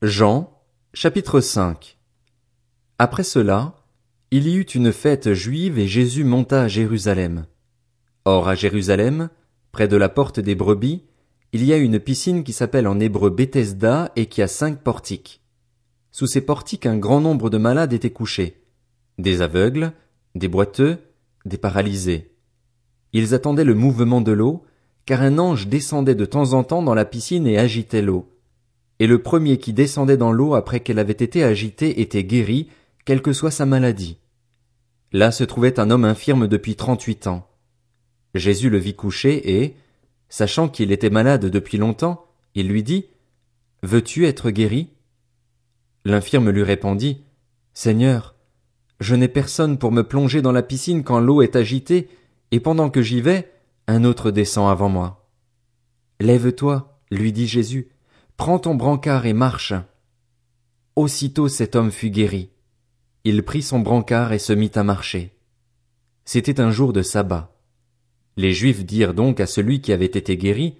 Jean, chapitre 5 Après cela, il y eut une fête juive et Jésus monta à Jérusalem. Or à Jérusalem, près de la porte des brebis, il y a une piscine qui s'appelle en hébreu Bethesda et qui a cinq portiques. Sous ces portiques un grand nombre de malades étaient couchés, des aveugles, des boiteux, des paralysés. Ils attendaient le mouvement de l'eau, car un ange descendait de temps en temps dans la piscine et agitait l'eau et le premier qui descendait dans l'eau après qu'elle avait été agitée était guéri, quelle que soit sa maladie. Là se trouvait un homme infirme depuis trente-huit ans. Jésus le vit couché et, sachant qu'il était malade depuis longtemps, il lui dit, Veux-tu être guéri? L'infirme lui répondit, Seigneur, je n'ai personne pour me plonger dans la piscine quand l'eau est agitée, et pendant que j'y vais, un autre descend avant moi. Lève-toi, lui dit Jésus, Prends ton brancard et marche. Aussitôt cet homme fut guéri. Il prit son brancard et se mit à marcher. C'était un jour de sabbat. Les Juifs dirent donc à celui qui avait été guéri,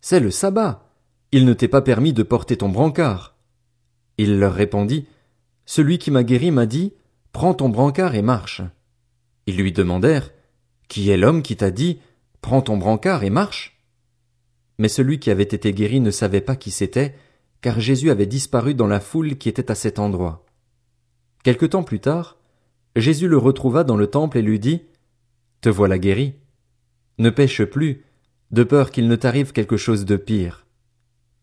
C'est le sabbat. Il ne t'est pas permis de porter ton brancard. Il leur répondit, Celui qui m'a guéri m'a dit, Prends ton brancard et marche. Ils lui demandèrent, Qui est l'homme qui t'a dit, Prends ton brancard et marche? Mais celui qui avait été guéri ne savait pas qui c'était, car Jésus avait disparu dans la foule qui était à cet endroit. Quelque temps plus tard, Jésus le retrouva dans le temple et lui dit, Te voilà guéri. Ne pêche plus, de peur qu'il ne t'arrive quelque chose de pire.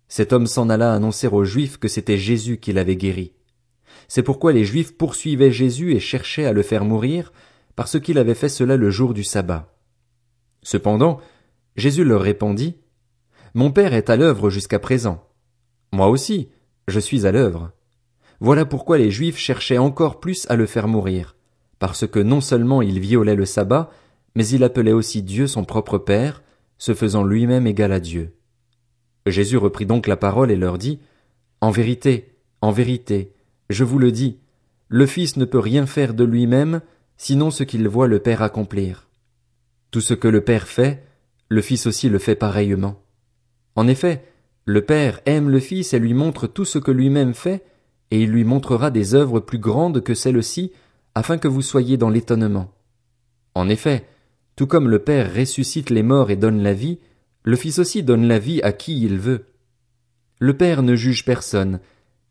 Cet homme s'en alla annoncer aux Juifs que c'était Jésus qui l'avait guéri. C'est pourquoi les Juifs poursuivaient Jésus et cherchaient à le faire mourir, parce qu'il avait fait cela le jour du sabbat. Cependant, Jésus leur répondit, mon Père est à l'œuvre jusqu'à présent. Moi aussi, je suis à l'œuvre. Voilà pourquoi les Juifs cherchaient encore plus à le faire mourir, parce que non seulement il violait le sabbat, mais il appelait aussi Dieu son propre Père, se faisant lui-même égal à Dieu. Jésus reprit donc la parole et leur dit, En vérité, en vérité, je vous le dis, le Fils ne peut rien faire de lui-même, sinon ce qu'il voit le Père accomplir. Tout ce que le Père fait, le Fils aussi le fait pareillement. En effet, le Père aime le Fils et lui montre tout ce que lui-même fait, et il lui montrera des œuvres plus grandes que celles-ci, afin que vous soyez dans l'étonnement. En effet, tout comme le Père ressuscite les morts et donne la vie, le Fils aussi donne la vie à qui il veut. Le Père ne juge personne,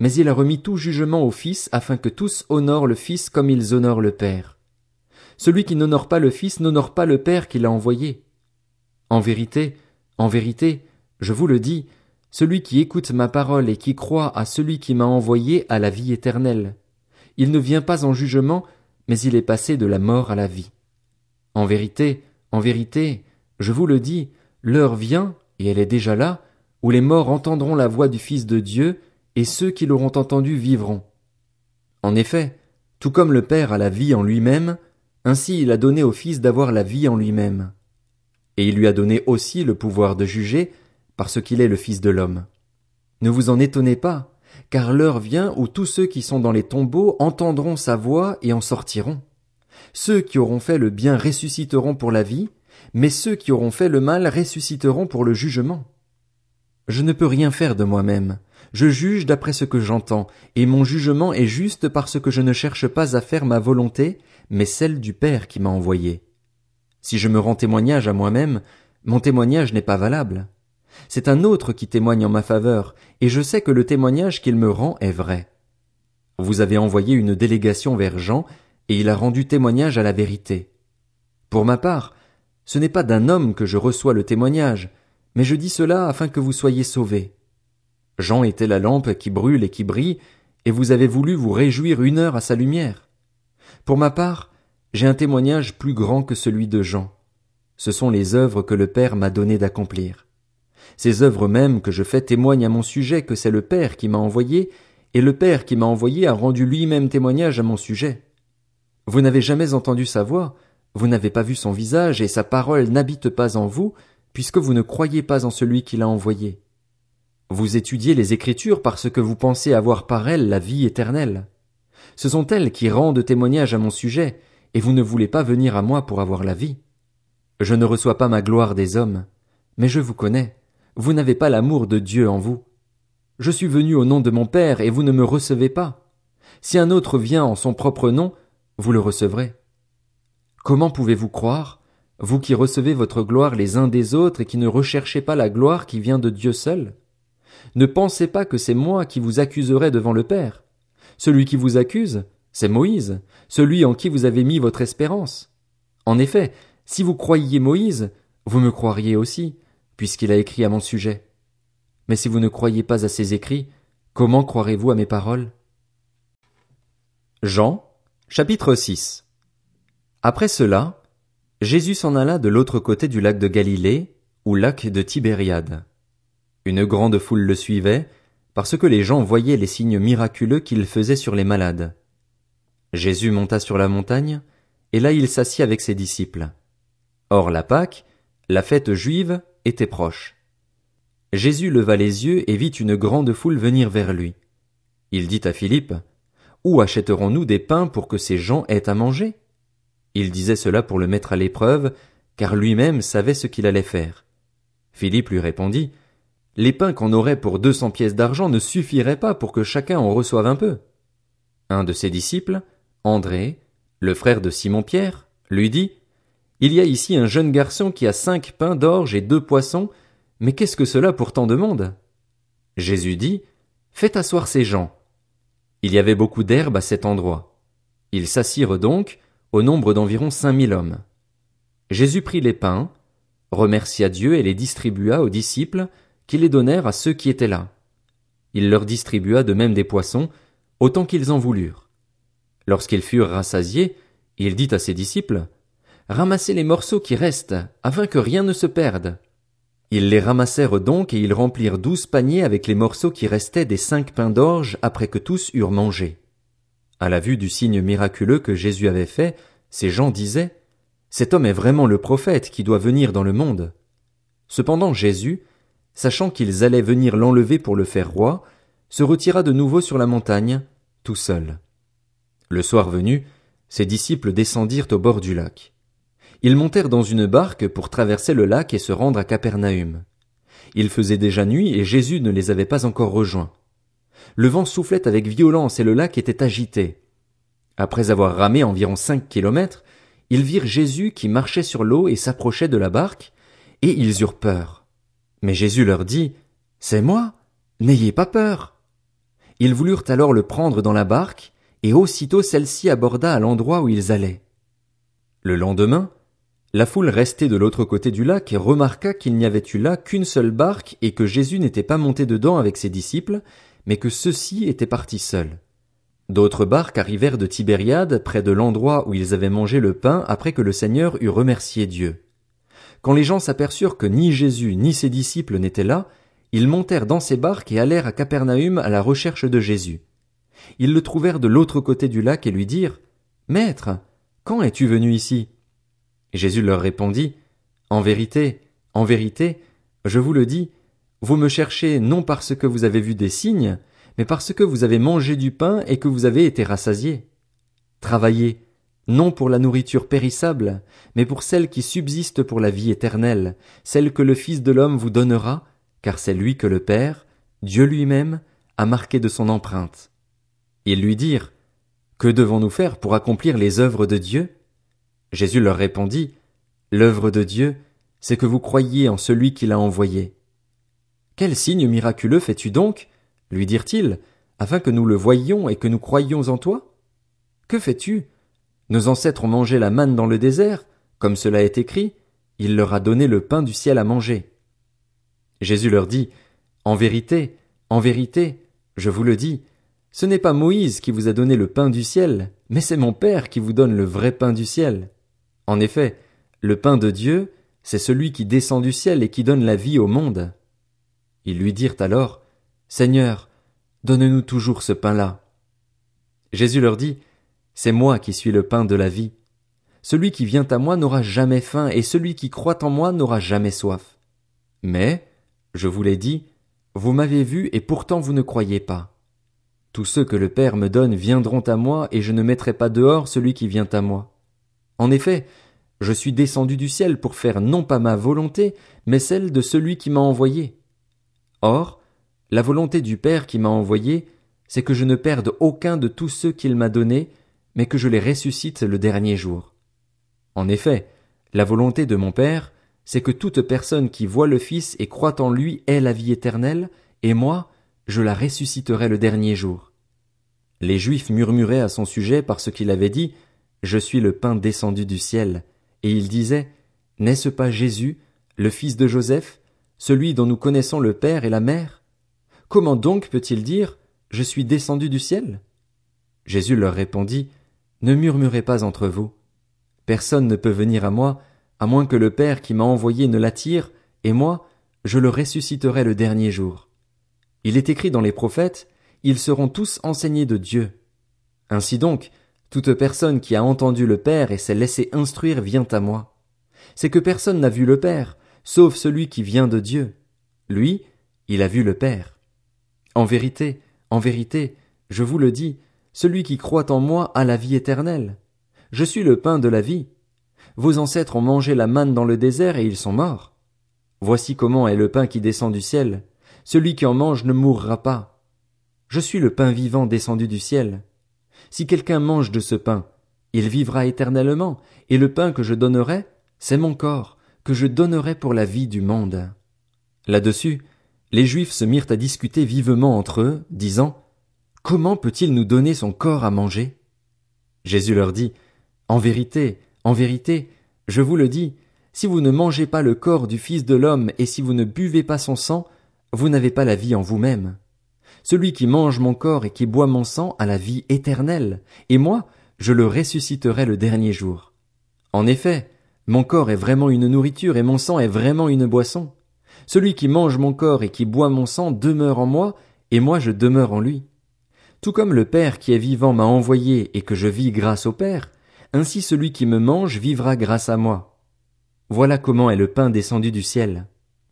mais il a remis tout jugement au Fils afin que tous honorent le Fils comme ils honorent le Père. Celui qui n'honore pas le Fils n'honore pas le Père qui l'a envoyé. En vérité, en vérité, je vous le dis, celui qui écoute ma parole et qui croit à celui qui m'a envoyé a la vie éternelle. Il ne vient pas en jugement, mais il est passé de la mort à la vie. En vérité, en vérité, je vous le dis, l'heure vient, et elle est déjà là, où les morts entendront la voix du Fils de Dieu, et ceux qui l'auront entendu vivront. En effet, tout comme le Père a la vie en lui-même, ainsi il a donné au Fils d'avoir la vie en lui-même. Et il lui a donné aussi le pouvoir de juger, parce qu'il est le Fils de l'homme. Ne vous en étonnez pas, car l'heure vient où tous ceux qui sont dans les tombeaux entendront sa voix et en sortiront. Ceux qui auront fait le bien ressusciteront pour la vie, mais ceux qui auront fait le mal ressusciteront pour le jugement. Je ne peux rien faire de moi-même. Je juge d'après ce que j'entends, et mon jugement est juste parce que je ne cherche pas à faire ma volonté, mais celle du Père qui m'a envoyé. Si je me rends témoignage à moi-même, mon témoignage n'est pas valable. C'est un autre qui témoigne en ma faveur, et je sais que le témoignage qu'il me rend est vrai. Vous avez envoyé une délégation vers Jean, et il a rendu témoignage à la vérité. Pour ma part, ce n'est pas d'un homme que je reçois le témoignage, mais je dis cela afin que vous soyez sauvés. Jean était la lampe qui brûle et qui brille, et vous avez voulu vous réjouir une heure à sa lumière. Pour ma part, j'ai un témoignage plus grand que celui de Jean. Ce sont les œuvres que le Père m'a donné d'accomplir. Ces œuvres mêmes que je fais témoignent à mon sujet que c'est le Père qui m'a envoyé, et le Père qui m'a envoyé a rendu lui-même témoignage à mon sujet. Vous n'avez jamais entendu sa voix, vous n'avez pas vu son visage, et sa parole n'habite pas en vous, puisque vous ne croyez pas en celui qui l'a envoyé. Vous étudiez les Écritures parce que vous pensez avoir par elles la vie éternelle. Ce sont elles qui rendent témoignage à mon sujet, et vous ne voulez pas venir à moi pour avoir la vie. Je ne reçois pas ma gloire des hommes, mais je vous connais, vous n'avez pas l'amour de Dieu en vous. Je suis venu au nom de mon Père, et vous ne me recevez pas. Si un autre vient en son propre nom, vous le recevrez. Comment pouvez-vous croire, vous qui recevez votre gloire les uns des autres et qui ne recherchez pas la gloire qui vient de Dieu seul? Ne pensez pas que c'est moi qui vous accuserai devant le Père. Celui qui vous accuse, c'est Moïse, celui en qui vous avez mis votre espérance. En effet, si vous croyiez Moïse, vous me croiriez aussi, puisqu'il a écrit à mon sujet. Mais si vous ne croyez pas à ses écrits, comment croirez-vous à mes paroles? Jean, chapitre 6 Après cela, Jésus s'en alla de l'autre côté du lac de Galilée, ou lac de Tibériade. Une grande foule le suivait, parce que les gens voyaient les signes miraculeux qu'il faisait sur les malades. Jésus monta sur la montagne, et là il s'assit avec ses disciples. Or la Pâque, la fête juive, était proche. Jésus leva les yeux et vit une grande foule venir vers lui. Il dit à Philippe, Où achèterons-nous des pains pour que ces gens aient à manger? Il disait cela pour le mettre à l'épreuve, car lui-même savait ce qu'il allait faire. Philippe lui répondit, Les pains qu'on aurait pour deux cents pièces d'argent ne suffiraient pas pour que chacun en reçoive un peu. Un de ses disciples, André, le frère de Simon Pierre, lui dit, Il y a ici un jeune garçon qui a cinq pains d'orge et deux poissons, mais qu'est-ce que cela pour tant de monde? Jésus dit, Faites asseoir ces gens. Il y avait beaucoup d'herbe à cet endroit. Ils s'assirent donc, au nombre d'environ cinq mille hommes. Jésus prit les pains, remercia Dieu et les distribua aux disciples, qui les donnèrent à ceux qui étaient là. Il leur distribua de même des poissons, autant qu'ils en voulurent. Lorsqu'ils furent rassasiés, il dit à ses disciples, Ramassez les morceaux qui restent, afin que rien ne se perde. Ils les ramassèrent donc et ils remplirent douze paniers avec les morceaux qui restaient des cinq pains d'orge après que tous eurent mangé. À la vue du signe miraculeux que Jésus avait fait, ces gens disaient, Cet homme est vraiment le prophète qui doit venir dans le monde. Cependant Jésus, sachant qu'ils allaient venir l'enlever pour le faire roi, se retira de nouveau sur la montagne, tout seul. Le soir venu, ses disciples descendirent au bord du lac. Ils montèrent dans une barque pour traverser le lac et se rendre à Capernaum. Il faisait déjà nuit et Jésus ne les avait pas encore rejoints. Le vent soufflait avec violence et le lac était agité. Après avoir ramé environ cinq kilomètres, ils virent Jésus qui marchait sur l'eau et s'approchait de la barque, et ils eurent peur. Mais Jésus leur dit, C'est moi, n'ayez pas peur. Ils voulurent alors le prendre dans la barque, et aussitôt celle-ci aborda à l'endroit où ils allaient. Le lendemain, la foule restait de l'autre côté du lac et remarqua qu'il n'y avait eu là qu'une seule barque et que Jésus n'était pas monté dedans avec ses disciples, mais que ceux-ci étaient partis seuls. D'autres barques arrivèrent de Tibériade près de l'endroit où ils avaient mangé le pain après que le Seigneur eut remercié Dieu. Quand les gens s'aperçurent que ni Jésus ni ses disciples n'étaient là, ils montèrent dans ces barques et allèrent à Capernaum à la recherche de Jésus. Ils le trouvèrent de l'autre côté du lac et lui dirent, Maître, quand es-tu venu ici? Jésus leur répondit, En vérité, en vérité, je vous le dis, vous me cherchez non parce que vous avez vu des signes, mais parce que vous avez mangé du pain et que vous avez été rassasiés. Travaillez, non pour la nourriture périssable, mais pour celle qui subsiste pour la vie éternelle, celle que le Fils de l'homme vous donnera, car c'est lui que le Père, Dieu lui-même, a marqué de son empreinte. Ils lui dirent, Que devons-nous faire pour accomplir les œuvres de Dieu? Jésus leur répondit, L'œuvre de Dieu, c'est que vous croyiez en celui qui l'a envoyé. Quel signe miraculeux fais-tu donc? lui dirent-ils, afin que nous le voyions et que nous croyions en toi? Que fais-tu? Nos ancêtres ont mangé la manne dans le désert, comme cela est écrit, il leur a donné le pain du ciel à manger. Jésus leur dit, En vérité, en vérité, je vous le dis, ce n'est pas Moïse qui vous a donné le pain du ciel, mais c'est mon Père qui vous donne le vrai pain du ciel. En effet, le pain de Dieu, c'est celui qui descend du ciel et qui donne la vie au monde. Ils lui dirent alors, Seigneur, donne-nous toujours ce pain-là. Jésus leur dit, C'est moi qui suis le pain de la vie. Celui qui vient à moi n'aura jamais faim, et celui qui croit en moi n'aura jamais soif. Mais, je vous l'ai dit, vous m'avez vu et pourtant vous ne croyez pas. Tous ceux que le Père me donne viendront à moi, et je ne mettrai pas dehors celui qui vient à moi. En effet, je suis descendu du ciel pour faire non pas ma volonté, mais celle de celui qui m'a envoyé. Or, La volonté du Père qui m'a envoyé, c'est que je ne perde aucun de tous ceux qu'il m'a donnés, mais que je les ressuscite le dernier jour. En effet, la volonté de mon Père, c'est que toute personne qui voit le Fils et croit en lui ait la vie éternelle, et moi, je la ressusciterai le dernier jour. Les Juifs murmuraient à son sujet parce qu'il avait dit, Je suis le pain descendu du ciel, et ils disaient, N'est-ce pas Jésus, le fils de Joseph, celui dont nous connaissons le Père et la Mère? Comment donc peut-il dire, Je suis descendu du ciel? Jésus leur répondit, Ne murmurez pas entre vous. Personne ne peut venir à moi, à moins que le Père qui m'a envoyé ne l'attire, et moi, je le ressusciterai le dernier jour. Il est écrit dans les prophètes, ils seront tous enseignés de Dieu. Ainsi donc, toute personne qui a entendu le Père et s'est laissé instruire vient à moi. C'est que personne n'a vu le Père, sauf celui qui vient de Dieu. Lui, il a vu le Père. En vérité, en vérité, je vous le dis, celui qui croit en moi a la vie éternelle. Je suis le pain de la vie. Vos ancêtres ont mangé la manne dans le désert et ils sont morts. Voici comment est le pain qui descend du ciel. Celui qui en mange ne mourra pas. Je suis le pain vivant descendu du ciel. Si quelqu'un mange de ce pain, il vivra éternellement, et le pain que je donnerai, c'est mon corps, que je donnerai pour la vie du monde. Là-dessus, les Juifs se mirent à discuter vivement entre eux, disant, Comment peut-il nous donner son corps à manger? Jésus leur dit, En vérité, en vérité, je vous le dis, si vous ne mangez pas le corps du Fils de l'homme et si vous ne buvez pas son sang, vous n'avez pas la vie en vous-même. Celui qui mange mon corps et qui boit mon sang a la vie éternelle, et moi, je le ressusciterai le dernier jour. En effet, mon corps est vraiment une nourriture et mon sang est vraiment une boisson. Celui qui mange mon corps et qui boit mon sang demeure en moi, et moi je demeure en lui. Tout comme le Père qui est vivant m'a envoyé et que je vis grâce au Père, ainsi celui qui me mange vivra grâce à moi. Voilà comment est le pain descendu du ciel.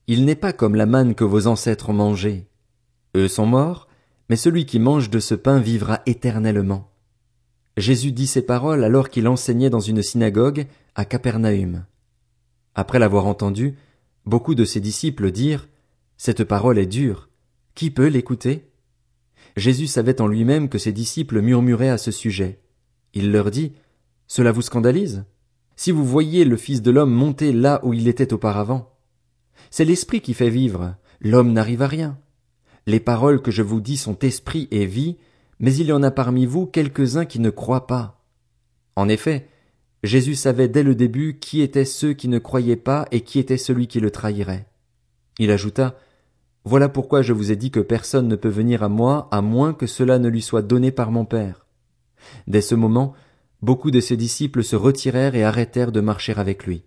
Il n'est pas comme la manne que vos ancêtres ont mangée. Eux sont morts, mais celui qui mange de ce pain vivra éternellement. Jésus dit ces paroles alors qu'il enseignait dans une synagogue à Capernaum. Après l'avoir entendu, beaucoup de ses disciples dirent, Cette parole est dure. Qui peut l'écouter? Jésus savait en lui-même que ses disciples murmuraient à ce sujet. Il leur dit, Cela vous scandalise? Si vous voyez le Fils de l'homme monter là où il était auparavant, c'est l'esprit qui fait vivre, l'homme n'arrive à rien. Les paroles que je vous dis sont esprit et vie, mais il y en a parmi vous quelques-uns qui ne croient pas. En effet, Jésus savait dès le début qui étaient ceux qui ne croyaient pas et qui était celui qui le trahirait. Il ajouta, Voilà pourquoi je vous ai dit que personne ne peut venir à moi à moins que cela ne lui soit donné par mon Père. Dès ce moment, beaucoup de ses disciples se retirèrent et arrêtèrent de marcher avec lui.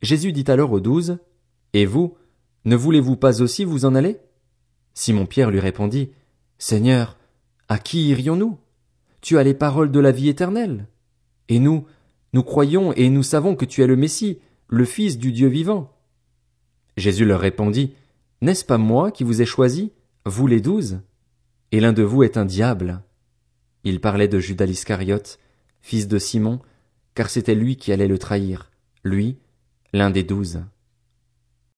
Jésus dit alors aux douze, et vous, ne voulez-vous pas aussi vous en aller? Simon Pierre lui répondit, Seigneur, à qui irions-nous? Tu as les paroles de la vie éternelle. Et nous, nous croyons et nous savons que tu es le Messie, le Fils du Dieu vivant. Jésus leur répondit, N'est-ce pas moi qui vous ai choisi, vous les douze? Et l'un de vous est un diable. Il parlait de Judas l'Iscariote, fils de Simon, car c'était lui qui allait le trahir, lui, l'un des douze.